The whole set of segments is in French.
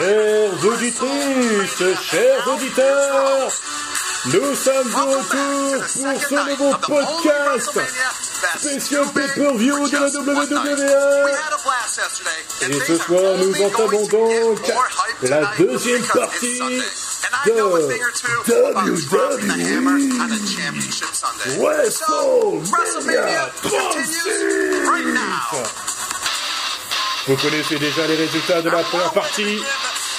Chères auditrices, chers auditeurs, nous sommes de retour pour ce nouveau podcast spécial pay-per-view de la WWE. Et ce soir, nous entamons donc la deuxième partie de WWE WrestleMania 36. Vous connaissez déjà les résultats de la première partie,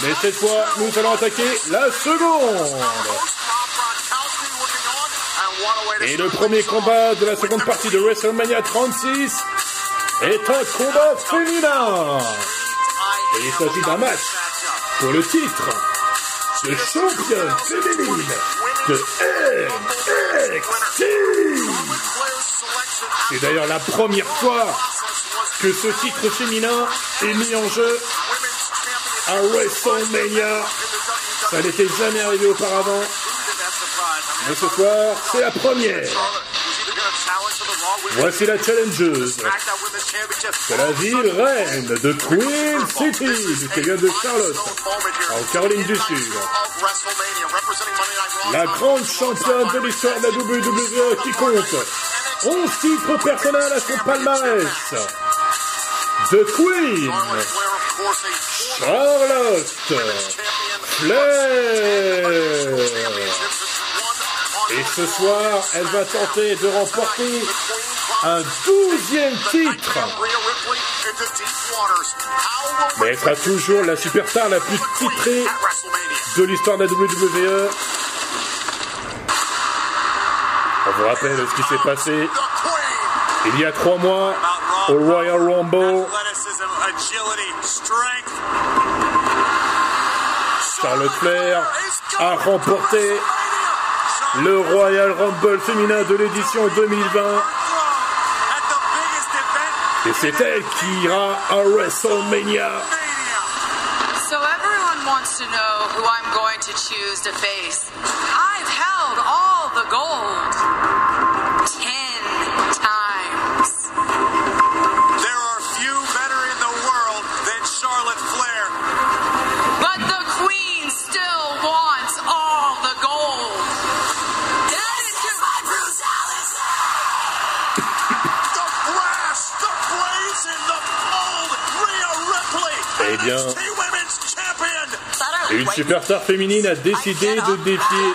mais cette fois, nous allons attaquer la seconde. Et le premier combat de la seconde partie de WrestleMania 36 est un combat féminin. Et il s'agit d'un match pour le titre de championne féminine de NXT. C'est d'ailleurs la première fois que ce titre féminin est mis en jeu à WrestleMania. Ça n'était jamais arrivé auparavant. Mais ce soir, c'est la première. Voici la challengeuse de la ville reine de Queen City, qui vient de Charlotte, en Caroline du Sud. La grande championne de l'histoire de la WWE qui compte 11 titres personnels à son palmarès. The Queen, Charlotte Flair. Et ce soir, elle va tenter de remporter un douzième titre. Mais elle sera toujours la superstar la plus titrée de l'histoire de la WWE. On vous rappelle ce qui s'est passé il y a trois mois au Royal Rumble. Charlotte Flair a remporté le Royal Rumble féminin de l'édition 2020. Et c'est elle qui ira à WrestleMania. So everyone wants to know who I'm going to choose to face. I've held all the gold Eh bien. Une superstar féminine a décidé de défier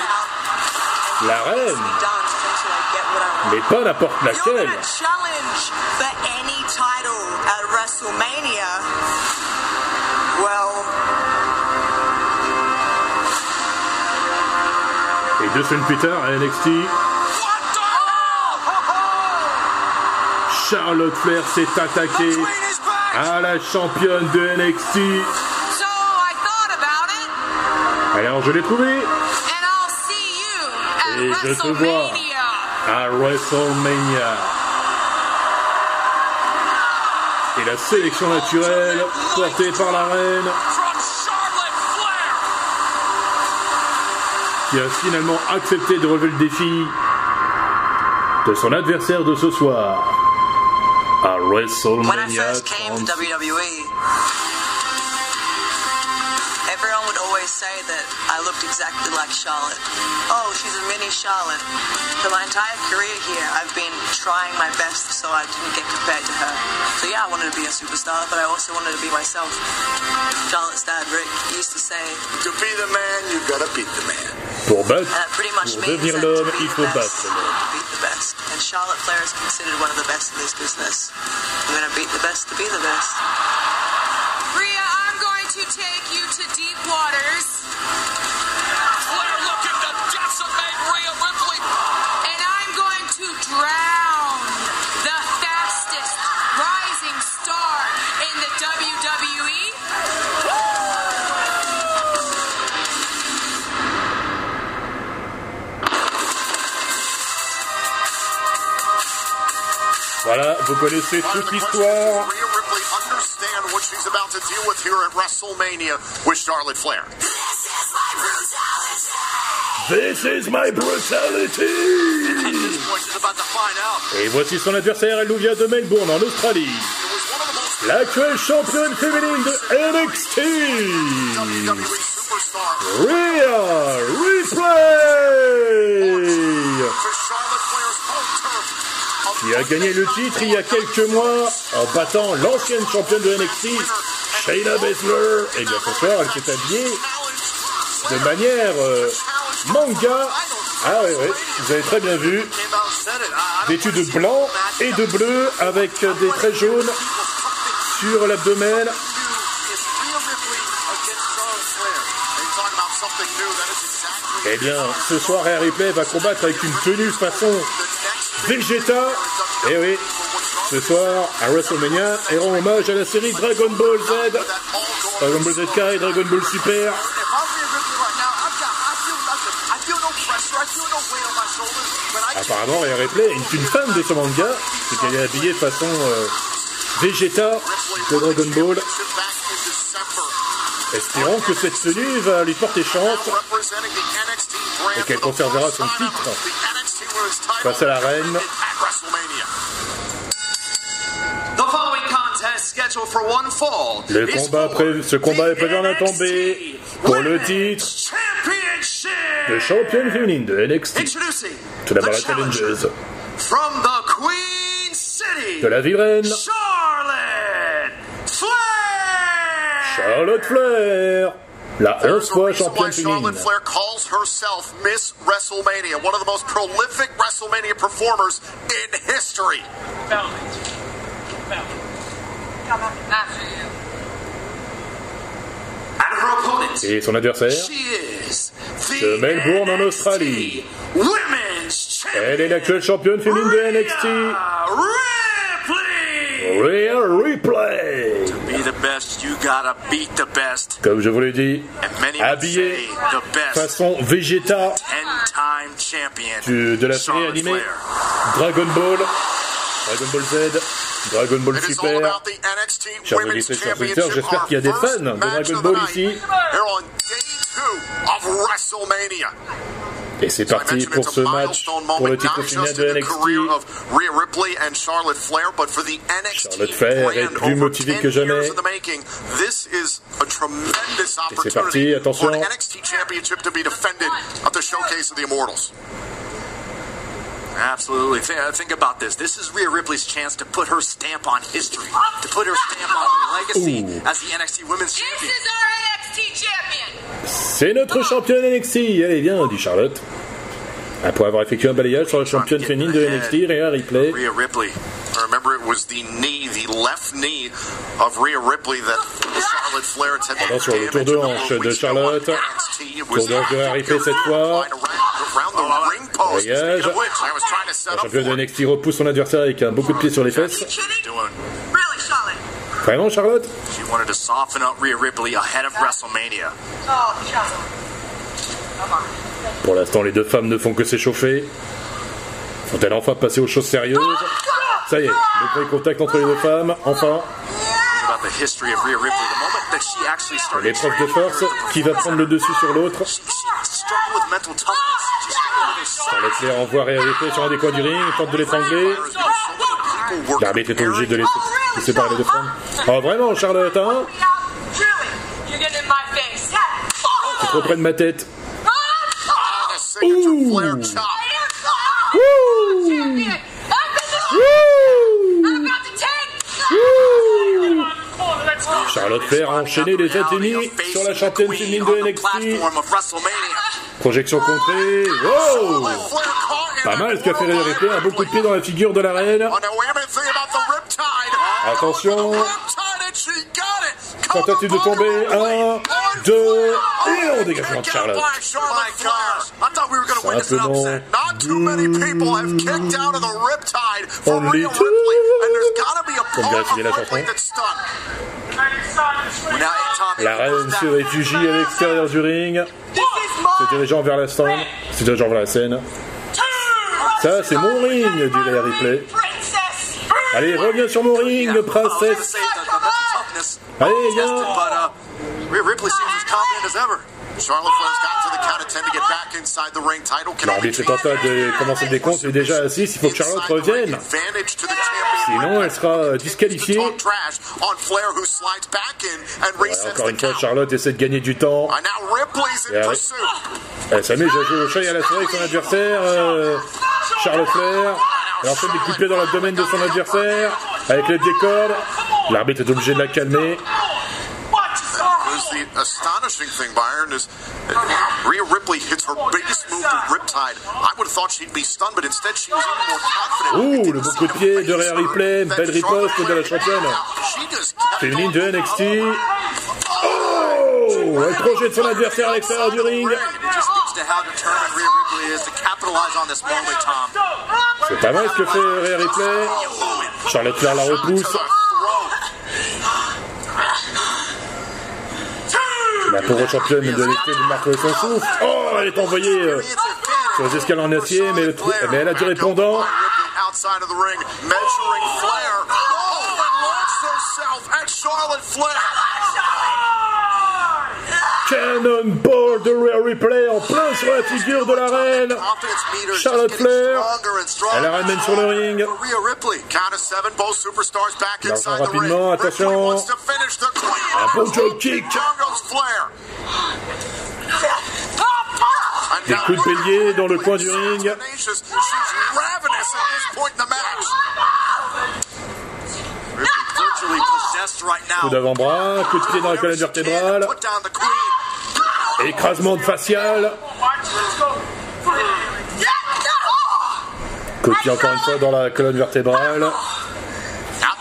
la reine, mais pas n'importe laquelle. Et deux semaines plus tard, à NXT? Charlotte Flair s'est attaquée. À la championne de NXT. so I thought about it, Alors je l'ai trouvée and I'll see you Et je te vois. À WrestleMania. Et la sélection naturelle portée par la reine qui a finalement accepté de relever le défi de son adversaire de ce soir à when I first came to WWE, everyone would always say that I looked exactly like Charlotte. Oh, she's a mini Charlotte. For my entire career here, I've been trying my best so I didn't get compared to her. So yeah, I wanted to be a superstar, but I also wanted to be myself. Charlotte's dad, Rick, used to say, To be the man, you gotta beat the man. Pour battre, and that pretty much pour devenir to l'homme, il the faut best, battre l'homme. To. And Charlotte Flair is considered one of the best in this business. I'm gonna beat the best to be the best. Rhea, I'm going to take you to deep waters, Voilà, vous connaissez toute l'histoire. Rhea Ripley understand what she's about to deal with here at WrestleMania with Charlotte Flair. This is my brutality. Et voici son adversaire, elle nous vient de Melbourne, en Australie. L'actuelle championne féminine de NXT, WWE superstar Rhea Ripley, to Charlotte Flair's home turf. Qui a gagné le titre il y a quelques mois en battant l'ancienne championne de NXT, Shayna Baszler. Et bien ce soir, elle s'est habillée de manière euh, manga. Ah oui, oui, vous avez très bien vu. Vêtue de blanc et de bleu avec des traits jaunes sur l'abdomen. Eh bien, ce soir, Rhea Ripley va combattre avec une tenue façon Vegeta. Eh oui, ce soir, à WrestleMania, elle rend hommage à la série Dragon Ball Z, Dragon Ball Z Kai, Dragon Ball Super. Apparemment, Rhea Ripley est une fan de ce manga, c'est qu'elle est habillée de façon euh, Vegeta de Dragon Ball. Espérons que cette tenue va lui porter chance et qu'elle conservera son titre face à la reine. Le combat pré- ce combat est prévu en NXT tombée pour le titre de championne féminine de NXT. Tout d'abord la challengeuse from the Queen City. de la ville reine, Charlotte Flair. Charlotte Flair, la 11 fois championne féminine. Charlotte Flair calls herself Miss WrestleMania, one of the most prolific WrestleMania performers in history. After you. And her opponent. Et son adversaire, She is the Melbourne en Australie. Women's Champion. elle est l'actuelle championne féminine de NXT, Ripley. Rhea Ripley. Comme je vous l'ai dit, best façon Vegeta 10-time champion. du- de la série animée. Dragon Ball, Dragon Ball Z, Dragon Ball Super. Chers auditeurs, chers auditeurs, j'espère qu'il y a des fans de Dragon Ball ici. Et c'est parti mentioned pour it's ce a match milestone pour le moment, titre not final just de in the career NXT. of Rhea Ripley and Charlotte Flair, but for the NXT Charlotte Flair est plus motivée 10 que jamais. years in the making. This is a tremendous parti, opportunity attention. for an NXT championship to be defended at the Showcase of the Immortals. Absolutely. Uh, think about this. This is Rhea Ripley's chance to put her stamp on history, to put her stamp on legacy Ooh. as the NXT Women's This Champion. is our NXT champion. C'est notre championne NXT. Allez, viens, dit Charlotte. Après avoir effectué un balayage sur la championne féminine de NXT, Rhea Ripley. Rhea Ripley. Remember, it was the knee, the left knee of Rhea Ripley that Charlotte Flair had Attention, le tour de damage a hanche de Charlotte. Tour de hanche de Rhea Ripley cette fois. To set La championne de. NXT repousse son adversaire avec un beaucoup de pieds sur les fesses. Doing? Really, Charlotte? Vraiment, Charlotte? She wanted to soften up Rhea Ripley ahead of WrestleMania. Charlotte. Come on. Pour l'instant, les deux femmes ne font que s'échauffer. Faut-elle enfin passer aux choses sérieuses Ça y est, le premier contact entre les deux femmes, enfin. L'épreuve de force, qui va prendre le dessus sur l'autre Charlotte Flair envoie Rhea Ripley sur un des coins du ring, tente de l'étrangler. L'arbitre est obligé de laisser de séparer les deux femmes. Oh vraiment, Charlotte, hein Really? You're getting in my face. C'est trop près de ma tête. Ah. Wouh Let's go. Charlotte Flair a enchaîné les ennemis sur la championne féminine de NXT. Projection contrée. Wow Pas mal ce qu'a fait Ripley, un beaucoup de pieds dans la figure de la reine. Attention. Tentative de tomber. Un, deux, et on dégagement de Charlotte. Simplement Only two. Comme of Sylvie la chanson. La reine se réfugie à l'extérieur du ring, se dirigeant vers la scène. Se dirigeant vers la scène. Ça, c'est mon ring, dit Rhea Ripley. Allez, reviens sur mon ring, princesse. Allez, viens. uh, Rhea Ripley seems as confident as ever. Charlotte Flair's gotten to the count of 10 to get back inside the ring. Title can only L'arbitre est en train de commencer le décompte, il est déjà à 6, il faut que Charlotte revienne. Sinon, elle sera disqualifiée. Ouais, resets encore une fois. Charlotte essaie de gagner du temps. Pursuit. Elle s'amuse à jouer au chat et à la souris avec son adversaire, euh, Charlotte Flair. Coups de pied dans l'abdomen de son adversaire, avec le décor. L'arbitre est obligé de la calmer. Because the astonishing thing, Byron, is that Rhea Ripley hits her biggest move to Riptide. I would have thought she'd be stunned, but instead she was even more confident. Ouh, le beau coup de pied de Rhea Ripley, belle riposte de la championne féminine de NXT. Oh Elle projette son adversaire à l'extérieur du ring. It just speaks to how determined Rhea Ripley is to capitalize on this moment, Tom. C'est pas mal ce que fait Rhea Ripley. Charlotte Flair la repousse. La pauvre championne de NXT lui marque son souffle. Oh, elle est envoyée euh, sur les escaliers en acier, mais, elle a du répondant and launched herself at Charlotte Flair. Cannonball de Rhea Ripley en plein sur la figure de la reine. Charlotte Flair. Elle la ramène sur le ring. For Rhea Ripley. Count of seven, both superstars back L'argent inside the ring. rapidement, attention. Un bon drop kick. Des coups de bélier dans le coin du ring. Coup d'avant-bras, coup de pied dans la colonne vertébrale, Put down the queen. Écrasement de facial. Pied encore une fois dans la colonne vertébrale. Not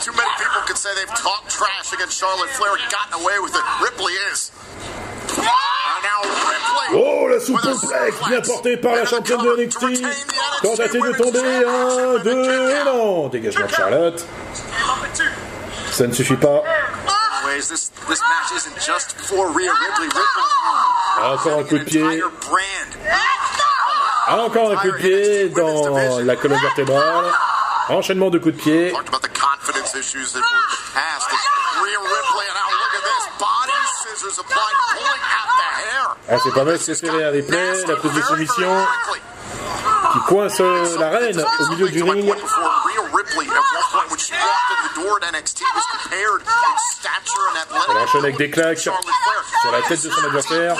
too many people can say they've talked trash against Charlotte Flair and gotten away with it. Ripley is. And now Ripley. Oh, la souplex bien portée par la championne de NXT. Tentative de tomber, un, deux, et non. Dégagement de Charlotte. Ça ne suffit pas. Encore un coup de pied. Encore un coup de pied dans la colonne vertébrale. Enchaînement de coups de pied. Ah, c'est pas mal ce que Rhea Ripley. La prise de soumission qui coince euh, la reine au milieu du ring. Elle enchaîne avec des claques sur la tête de son adversaire.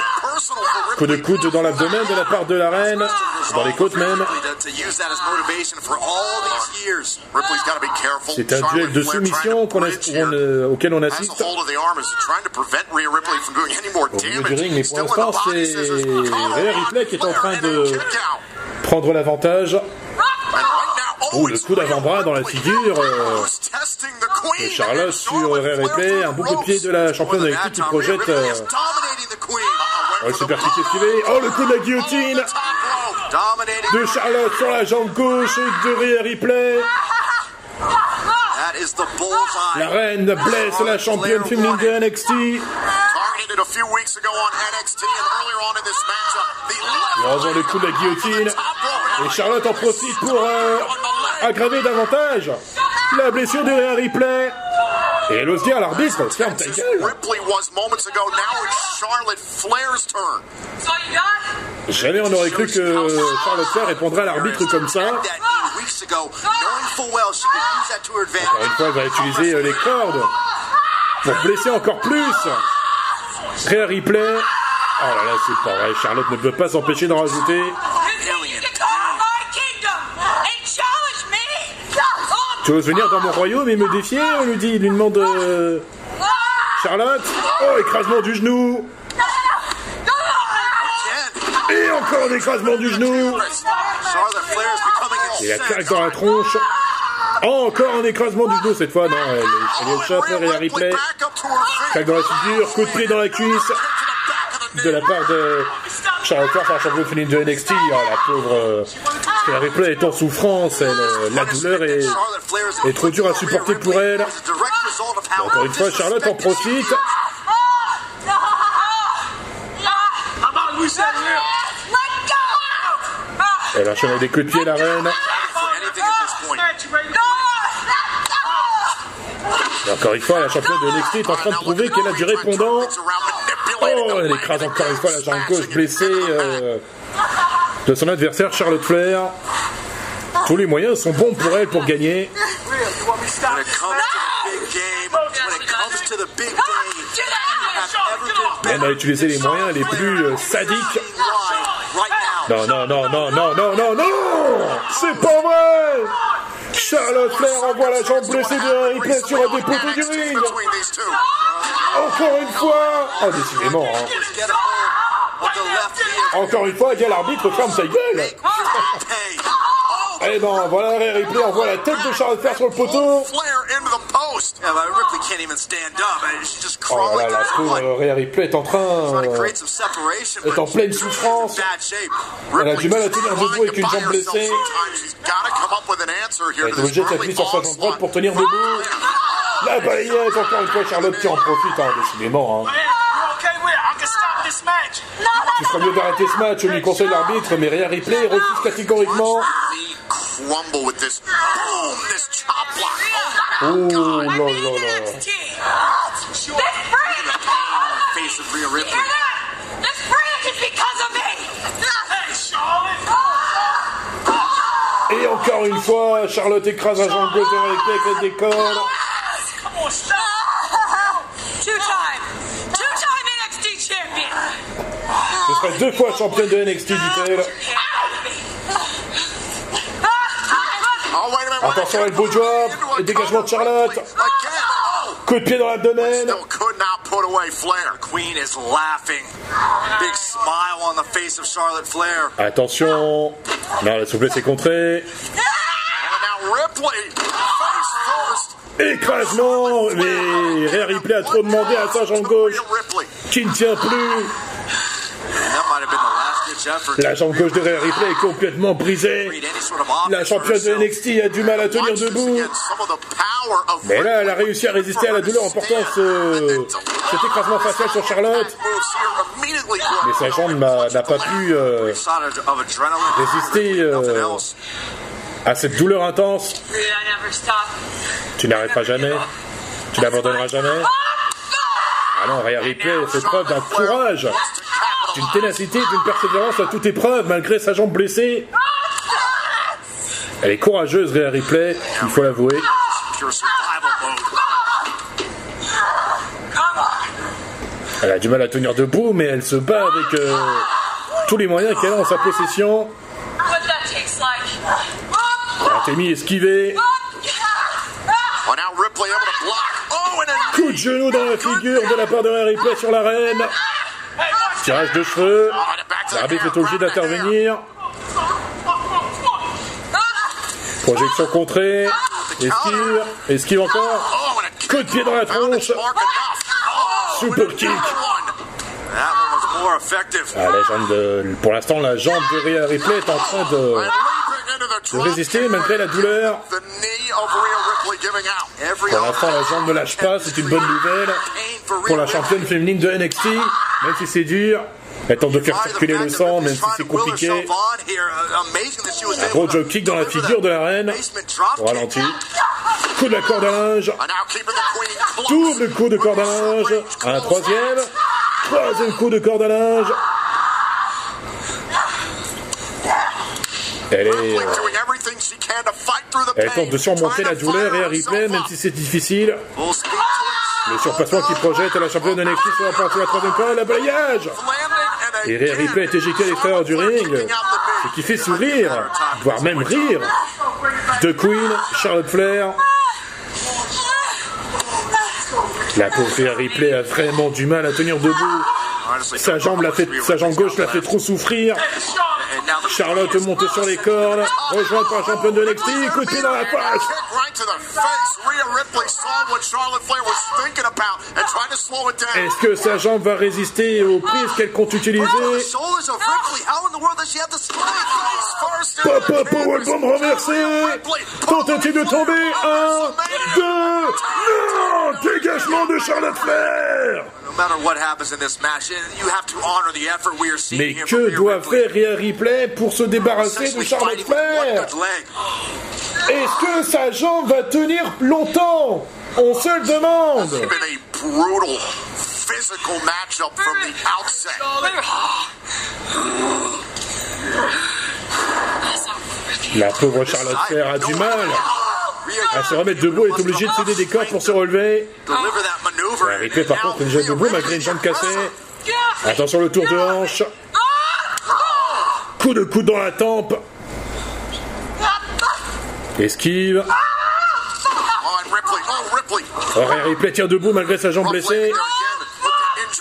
Coup de coude dans l'abdomen de la part de la reine. Dans les côtes même. C'est un duel de soumission qu'on a- on, euh, auquel on assiste. Au milieu du ring, mais pour l'instant, c'est Rhea Ripley qui est en train de-. Prendre l'avantage. Le coup d'avant-bras dans la figure, euh, Charlotte sur Rhea Ripley. Un bon coup de pied de la championne avec qui projette. Euh, Oh, c'est percuté esquivé. Oh, le coup de la guillotine de Charlotte sur la jambe gauche de Rhea Ripley. La reine blesse la championne féminine de NXT. Ago on le coup de la guillotine. Et Charlotte en profite pour euh, aggraver davantage la blessure de Ripley. Et elle ose dire à l'arbitre, ferme ta gueule. Ripley was moments ago. Now it's Charlotte Flair's turn. Jamais on aurait cru que Charlotte Flair répondrait à l'arbitre comme ça. Encore une fois, elle va utiliser euh, les cordes pour blesser encore plus. Rhea Ripley. Oh là là, c'est pas vrai. Charlotte ne peut pas s'empêcher d'en rajouter. Tu oses venir dans mon royaume et me défier On lui dit, il lui demande euh, Charlotte? Oh, écrasement du genou. Et encore un écrasement du genou. Et la claque dans la tronche. Encore un écrasement du genou cette fois. Non, elle, elle échappe, to her feet. Claque dans la figure, coup de pied dans la cuisse de la part de Charlotte Flair, la championne féminine de NXT. Oh, la pauvre Rhea Ripley est en souffrance. Elle, euh, la douleur est, trop dure à supporter pour elle. Encore une fois, Charlotte en profite. Elle enchaîne des coups de pied, la reine. Et encore une fois, la championne de NXT est en train de prouver qu'elle a du répondant. Oh, elle écrase encore une fois la jambe gauche blessée euh, de son adversaire Charlotte Flair. Tous les moyens sont bons pour elle pour gagner. Elle a utilisé les moyens les plus euh, sadiques. Non, non, non, non, non, non, non, non C'est pas vrai Charlotte Flair envoie la jambe blessée de Ripley sur un poteaux du ring. Encore une fois Ah, décidément, hein. Encore une fois, il y a l'arbitre, ferme sa gueule Pay. Eh ben, voilà, Rhea Ripley envoie la tête de Charlotte Flair sur le poteau. Just Oh là là, pauvre. Rhea Ripley est en train... Euh, est en pleine souffrance. Elle a du mal à tenir debout avec une jambe blessée. She's gotta come up with an answer here Elle est obligée de s'appuyer sur sa jambe droite pour tenir debout. La balayette, encore une fois, Charlotte qui en profite, hein, décidément. Hein. Match. Il serait mieux d'arrêter ce match, lui conseille l'arbitre, mais Rhea Ripley refuse catégoriquement. The crumble with this boom, this chop block. Oh là là là. NXT. This brand, Face of Rhea Ripley. hear that? This brand is because of me. Hey, Charlotte. Et encore une fois, Charlotte écrase jambe gauche de avec des cordes. Deux fois championne de NXT, wait a Attention, minute. elbow drop, Into a et dégagement de Charlotte. Coup de pied dans l'abdomen. Still could not put away Flair. Queen is laughing. Big smile on the face of Charlotte Flair. Attention. Non, la souplesse est contrée. And now Ripley, face first. Écrasement. Mais Rhea Ripley a trop demandé à sa jambe gauche, qui ne tient plus. And that might have been the last ditch effort. La jambe gauche de Rhea Ripley est complètement brisée. La championne de. NXT a du mal à tenir debout. Mais là, elle a réussi à résister à la douleur en portant ce, cet écrasement facial sur Charlotte. Mais sa jambe n'a pas pu euh, résister euh, à cette douleur intense. Tu n'arrêteras jamais. Tu n'abandonneras jamais. Ah non, Rhea Ripley fait preuve d'un courage, d'une ténacité, d'une persévérance à toute épreuve, malgré sa jambe blessée. Elle est courageuse, Rhea Ripley, il faut l'avouer. Elle a du mal à tenir debout, mais elle se bat avec euh, tous les moyens qu'elle a en sa possession. Artemis esquivé, coup de genou dans la figure de la part de Rhea Ripley sur l'arène. Tirage de cheveux, l'arbitre est obligé d'intervenir. Projection contrée, esquive, esquive encore. Coup de pied dans la tronche. Super kick. la jambe de- pour l'instant, la jambe de Rhea Ripley est en train de, résister malgré la douleur. Pour l'instant, la jambe ne lâche pas, c'est une bonne nouvelle pour la championne féminine de NXT, même si c'est dur. Elle tente de faire circuler le sang, même si c'est compliqué. Un Gros job kick dans la figure de la reine. Au ralenti. Coup de la corde à linge. Double coup de corde à linge. Un troisième. Troisième coup de corde à linge. Elle est, Ripley euh, elle tente de surmonter la douleur et Ripley, herself même si c'est difficile. Le surpassement qui projette la championne de NXT sur la partie de la troisième corde, la balayage. Et Rhea Ripley est éjectée à l'extérieur du ring, ce qui fait sourire, voire même rire, de Queen, Charlotte Flair. La pauvre Ripley a vraiment du mal à tenir debout. Sa jambe, sa jambe gauche l'a fait trop souffrir. Charlotte monte sur les cordes, rejointe par la championne de NXT, coup dans la face. Kick right to the face. Rhea Ripley saw what Charlotte Flair was thinking about and tried to slow it down. Est-ce que sa jambe va résister aux prises qu'elle compte utiliser. Papa Powerbomb renversé Tentative de tomber Un, deux, non Dégagement de Charlotte Flair Mais que doit faire Rhea Ripley pour se débarrasser de Charlotte Flair. Est-ce que sa jambe va tenir longtemps? On se le demande. La pauvre Charlotte Flair a du mal à se remettre debout. Elle est obligée de céder des cordes pour se relever. Ouais, Ripley, par contre, est déjà debout malgré une jambe cassée. Attention, le tour de hanche. Coup de coude dans la tempe. Esquive. Oh, and Ripley. Oh, Ripley. Oh, tient debout malgré sa jambe blessée.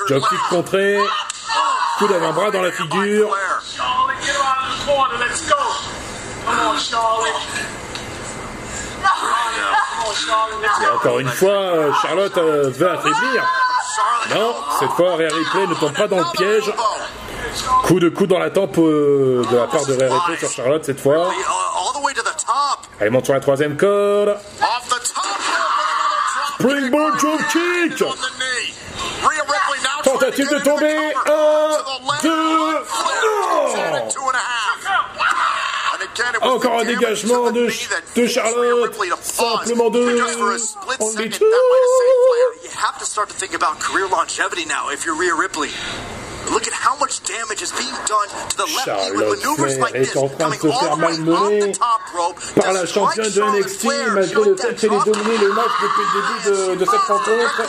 Job kick contré. Coup d'avant-bras dans la figure. Et encore une fois, Charlotte euh, veut affaiblir. Non, cette fois, Rhea Ripley ne tombe pas dans le piège. Coup de coude dans la tempe euh, de la part de Rhea Ripley sur Charlotte cette fois. Allez, monte sur la troisième corde. Springboard drop kick. Tentative de tomber. Un, deux. Encore un dégagement de, de Charlotte. Simplement deux. On les You have to start to think about career longevity now if you're Rhea Ripley. Look at much damage is being done to the left knee with Charlotte maneuvers Flair like est this, en train de coming se all faire the way malmener off the top rope par la championne de NXT, malgré le that fait qu'elle ait dominé le match depuis le début de, de cette rencontre.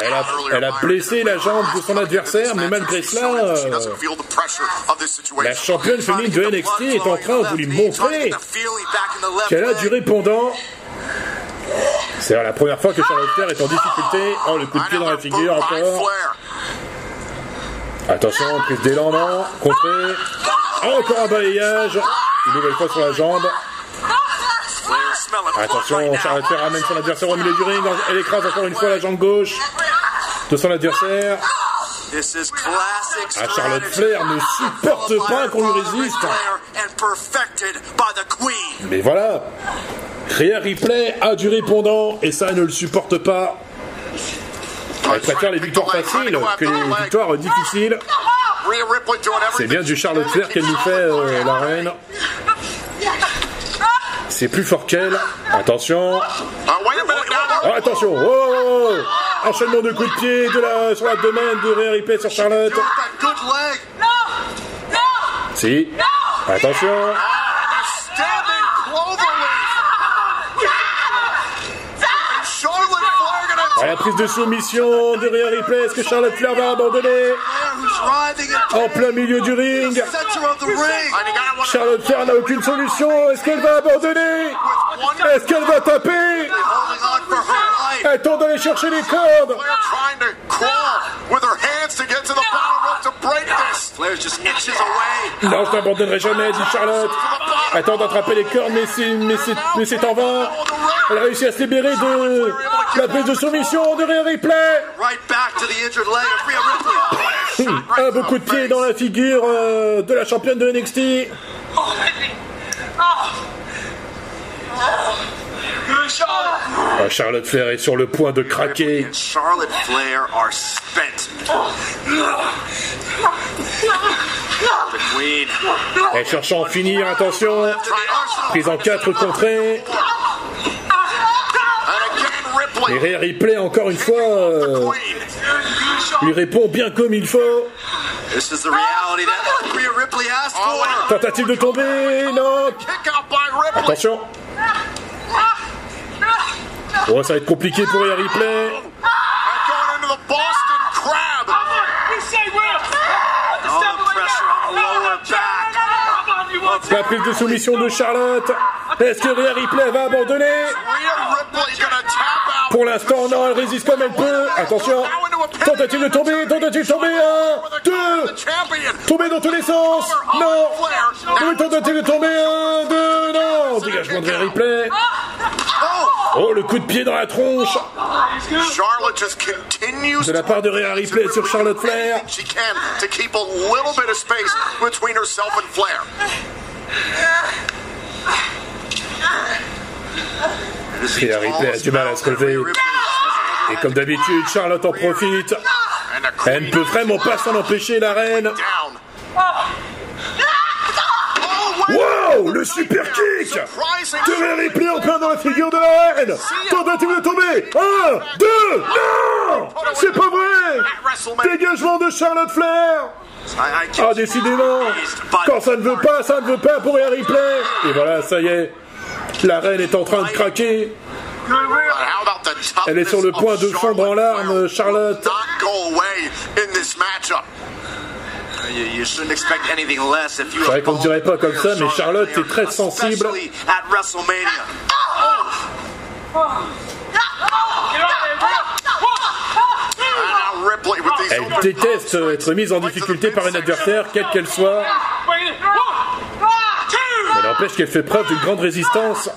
Elle a, elle blessé la jambe de son adversaire, mais malgré cela, euh, la championne féminine de NXT est en train de lui montrer qu'elle a du répondant. C'est la première fois que Charlotte Flair est en difficulté. Oh, le coup de pied dans la figure encore. Attention, prise d'élan, non. Contré. Encore un balayage. Une nouvelle fois sur la jambe. Attention, Charlotte Flair ramène son adversaire au milieu du ring. Elle écrase encore une fois la jambe gauche de son adversaire. Ah, Charlotte Flair ne supporte pas qu'on lui résiste. Mais voilà. Rhea Ripley a du répondant et ça ne le supporte pas. Elle préfère les victoires faciles que les victoires difficiles. C'est bien du Charlotte Flair qu'elle nous fait, euh, la reine. C'est plus fort qu'elle. Attention. Oh, attention. Oh, oh, oh. Enchaînement de coups de pied de la, sur l'abdomen de Rhea Ripley sur Charlotte. Si. Attention. La prise de soumission de Rhea Ripley, est-ce que Charlotte Flair va abandonner En plein milieu du ring. Charlotte Flair n'a aucune solution. Est-ce qu'elle va abandonner Est-ce qu'elle va taper Elle tente d'aller chercher les cordes. Non, je n'abandonnerai jamais, dit Charlotte. Elle tente d'attraper les cordes, mais c'est, mais c'est, mais c'est en vain. Elle réussit à se libérer de la prise de soumission de Rhea Ripley. Rhea Ripley. Un beau coup de pied dans la figure euh, de la championne de NXT. Ah, Charlotte Flair est sur le point de craquer. Charlotte Flair are spent. Elle cherche à en finir, attention. Prise en 4 contrée. And again, Ripley. Et Rhea Ripley, encore une fois, euh, lui répond bien comme il faut. Tentative de tomber, non. Attention. Oh, ça va être compliqué pour on, you want La prise de soumission de Charlotte. Est-ce que Rhea Ripley va abandonner? Pour l'instant, non, elle résiste comme elle peut. Attention. Tentative de tomber, tentative de tomber. Un, deux. Tomber dans tous les sens. Non. Oui, tentative de tomber. Un, deux, non. Dégagement de Rhea Ripley. Oh, le coup de pied dans la tronche Charlotte just continues de la part de Rhea Ripley sur Charlotte Flair. Rhea Ripley a du mal à se relever. Et comme d'habitude, Charlotte en profite. Elle ne peut vraiment pas s'en empêcher, la reine. Le super kick de Ripley en plein dans la figure de la reine. Tentative de tomber. Un, deux, non C'est pas vrai Dégagement de Charlotte Flair. Ah, décidément. Quand ça ne veut pas, ça ne veut pas pour Rhea Ripley Et voilà, ça y est. La reine est en train de craquer. Elle est sur le point de fondre en larmes, Charlotte. Vrai qu'on ne dirait pas comme ça, mais Charlotte est très sensible. Elle déteste être mise en difficulté par une adversaire, quelle qu'elle soit. Mais n'empêche qu'elle fait preuve d'une grande résistance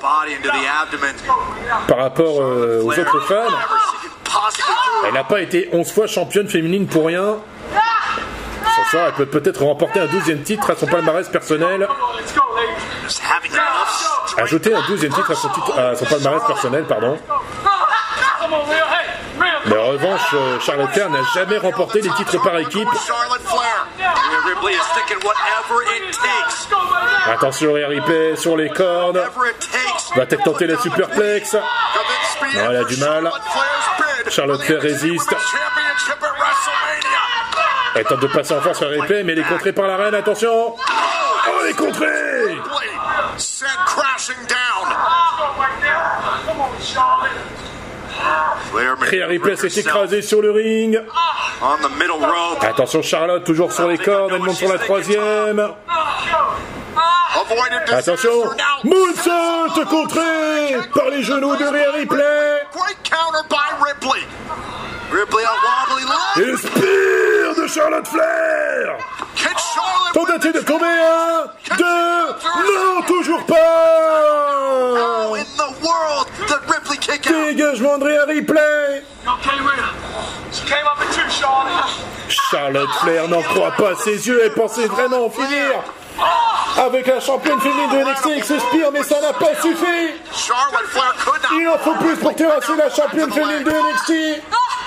par rapport euh, aux autres femmes. Elle n'a pas été 11 fois championne féminine pour rien. Elle peut peut-être remporter un 12e titre à son palmarès personnel. Ajouter un 12e titre à son, titre- à son palmarès personnel, pardon. Mais en revanche, euh, Charlotte Flair n'a jamais remporté les titres par équipe. Attention, Ripley sur les cordes. Takes. Va-t-elle tenter la superplex Could this be Non, elle a du mal. Charlotte Flair résiste. Elle tente de passer en force Rhea Ripley, mais elle est contrée par la reine. Attention Oh, elle est contrée Rhea Ripley s'est écrasée sur le ring. Attention, Charlotte, toujours sur les cordes. Elle monte sur la troisième. Attention. Moonsault contré par les genoux de Rhea Ripley. Et le de Charlotte Flair Tentative de tomber un, deux, non, toujours pas? Dégagement de Rhea Ripley Charlotte. Flair n'en croit pas ses yeux, elle pensait vraiment en finir avec la championne féminine de NXT ce spear, mais ça n'a pas suffi. Il en faut plus pour terrasser la championne féminine de NXT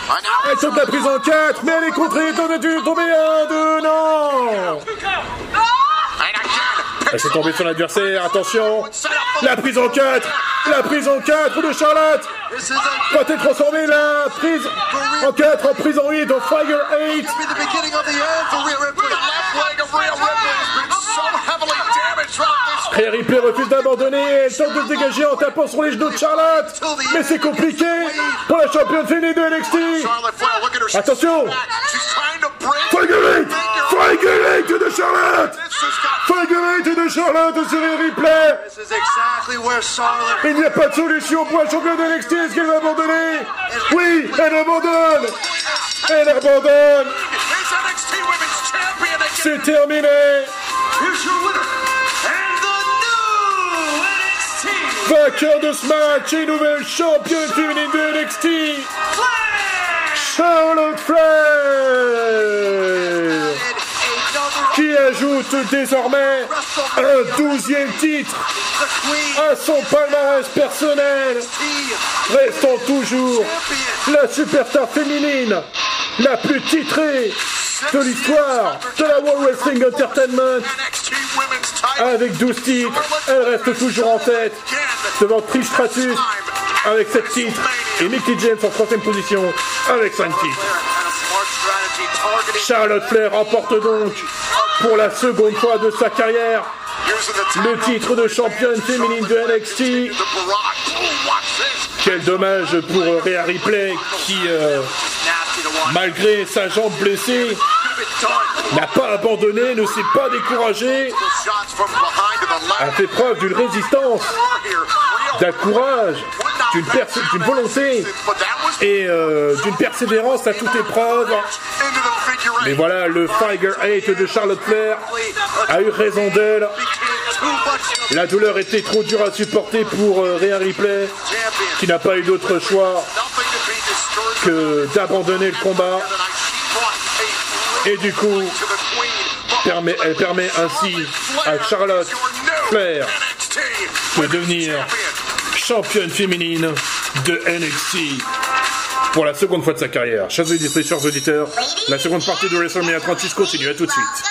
And now Elle saute la prise en 4, mais elle est contrée, tentative de tomber un, deux, non. Elle s'est tombée sur l'adversaire, attention. La prise en 4 La prise en 4 de Charlotte. A Va-t-elle transformer la prise en 4 en prise en 8 en Fire 8 Rhea Ripley refuse d'abandonner, elle tente de se dégager en tapant sur les genoux de Charlotte. Mais c'est compliqué. Pour la championne féminine de NXT Attention. back. She's trying to break. Fire 8 Fire 8 de Charlotte 8 de Charlotte sur Rhea Ripley. Il n'y a pas de solution. Pour la championne de NXT, est-ce qu'elle va abandonner? Oui, elle abandonne. Elle abandonne. C'est terminé Vainqueur de ce match et nouvelle championne féminine de NXT Charlotte Flair qui ajoute désormais un douzième titre à son palmarès personnel, restant toujours la superstar féminine la plus titrée de l'histoire de la World Wrestling Entertainment. Avec 12 titres, elle reste toujours en tête devant Trish Stratus avec 7 titres et Mickey James en troisième position avec 5 titres. Charlotte Flair remporte donc pour la seconde fois de sa carrière le titre de championne féminine de NXT. Quel dommage pour Rhea Ripley qui, euh, malgré sa jambe blessée, n'a pas abandonné, ne s'est pas découragé, a fait preuve d'une résistance, d'un courage, d'une volonté et euh, d'une persévérance à toute épreuve. Mais voilà, le Fire 8 de Charlotte Flair a eu raison d'elle. La douleur était trop dure à supporter pour euh, Ripley, qui n'a pas eu d'autre choix que d'abandonner le combat. Et du coup, permet- elle permet ainsi à Charlotte Flair de devenir championne féminine de NXT pour la seconde fois de sa carrière. Chers chers auditeurs, la seconde partie de WrestleMania 36 continue. À tout de suite.